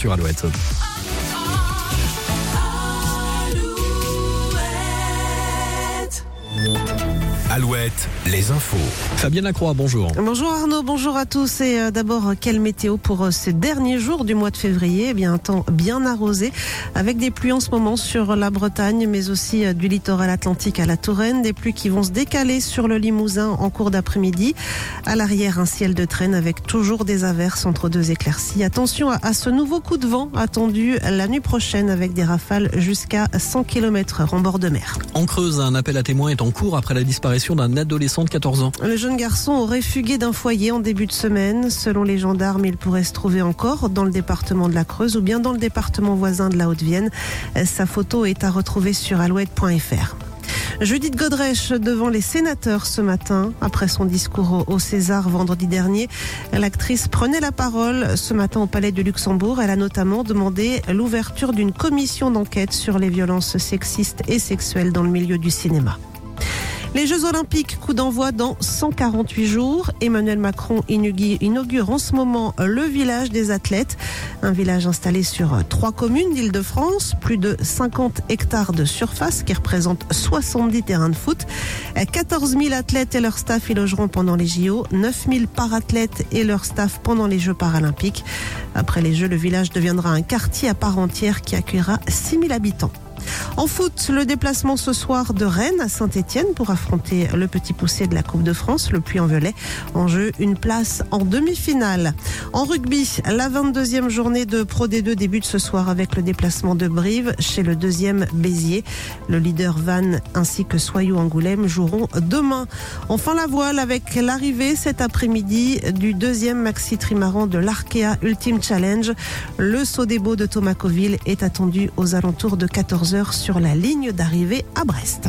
sur Alouette. Alouette, les infos. Fabienne Lacroix, bonjour. Bonjour Arnaud, bonjour à tous. Et euh, d'abord, quelle météo pour euh, ces derniers jours du mois de février? Eh bien, un temps bien arrosé, avec des pluies en ce moment sur la Bretagne, mais aussi euh, du littoral atlantique à la Touraine. Des pluies qui vont se décaler sur le Limousin en cours d'après-midi. À l'arrière, un ciel de traîne avec toujours des averses entre deux éclaircies. Attention à, ce nouveau coup de vent attendu la nuit prochaine avec des rafales jusqu'à 100 km en bord de mer. En Creuse, un appel à témoins est en cours après la disparition d'un adolescent de 14 ans. Le jeune garçon aurait fugué d'un foyer en début de semaine. Selon les gendarmes, il pourrait se trouver encore dans le département de la Creuse ou bien dans le département voisin de la Haute-Vienne. Sa photo est à retrouver sur alouette.fr. Judith Godrèche devant les sénateurs ce matin, après son discours au César vendredi dernier. L'actrice prenait la parole ce matin au Palais du Luxembourg. Elle a notamment demandé l'ouverture d'une commission d'enquête sur les violences sexistes et sexuelles dans le milieu du cinéma. Les Jeux Olympiques, coup d'envoi dans 148 jours. Emmanuel Macron inaugure en ce moment le village des athlètes, un village installé sur trois communes d'Île-de-France, plus de 50 hectares de surface qui représentent 70 terrains de foot. 14 000 athlètes et leur staff y logeront pendant les JO, 9 000 parathlètes et leur staff pendant les Jeux paralympiques. Après les Jeux, le village deviendra un quartier à part entière qui accueillera 6 000 habitants. En foot, le déplacement ce soir de Rennes à Saint-Etienne pour affronter le petit poussé de la Coupe de France, le Puy-en-Velay. En jeu, une place en demi-finale. En rugby, la 22e journée de Pro D2 débute ce soir avec le déplacement de Brive chez le deuxième Béziers. Le leader Van ainsi que Soyou Angoulême joueront demain. Enfin la voile avec l'arrivée cet après-midi du deuxième maxi trimaran de l'Arkea Ultimate Challenge. Le beaux de Thomas Coville est attendu aux alentours de 14 sur la ligne d'arrivée à Brest.